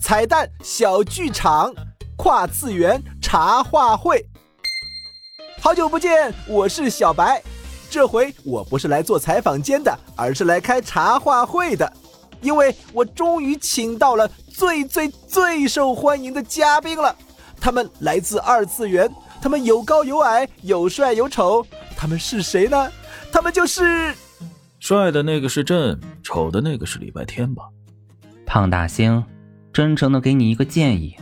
彩蛋小剧场，跨次元茶话会。好久不见，我是小白。这回我不是来做采访间的，而是来开茶话会的，因为我终于请到了最最最受欢迎的嘉宾了。他们来自二次元，他们有高有矮，有帅有丑，他们是谁呢？他们就是帅的那个是朕，丑的那个是礼拜天吧？胖大星，真诚的给你一个建议，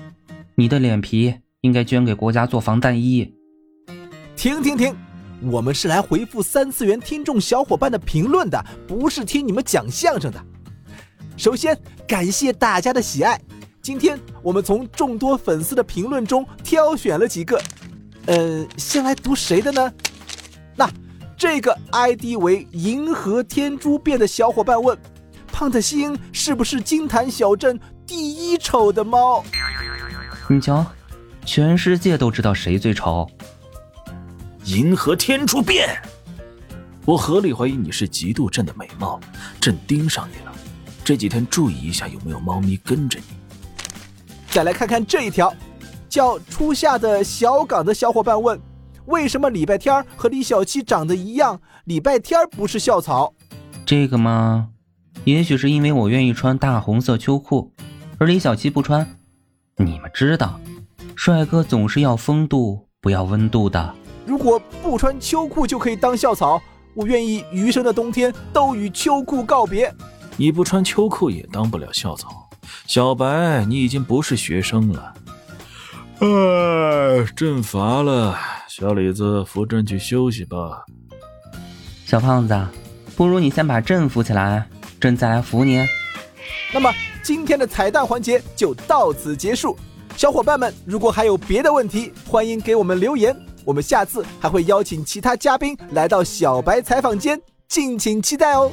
你的脸皮应该捐给国家做防弹衣。停停停，我们是来回复三次元听众小伙伴的评论的，不是听你们讲相声的。首先感谢大家的喜爱。今天我们从众多粉丝的评论中挑选了几个，呃，先来读谁的呢？那这个 ID 为银河天珠变的小伙伴问：胖的星是不是金坛小镇第一丑的猫？你瞧，全世界都知道谁最丑。银河天珠变，我合理怀疑你是嫉妒朕的美貌，朕盯上你了。这几天注意一下有没有猫咪跟着你。再来看看这一条，叫初夏的小港的小伙伴问：为什么礼拜天和李小七长得一样？礼拜天不是校草？这个吗？也许是因为我愿意穿大红色秋裤，而李小七不穿。你们知道，帅哥总是要风度，不要温度的。如果不穿秋裤就可以当校草，我愿意余生的冬天都与秋裤告别。你不穿秋裤也当不了校草，小白，你已经不是学生了。哎，朕乏了，小李子扶朕去休息吧。小胖子，不如你先把朕扶起来，朕再来扶你。那么今天的彩蛋环节就到此结束。小伙伴们，如果还有别的问题，欢迎给我们留言。我们下次还会邀请其他嘉宾来到小白采访间，敬请期待哦。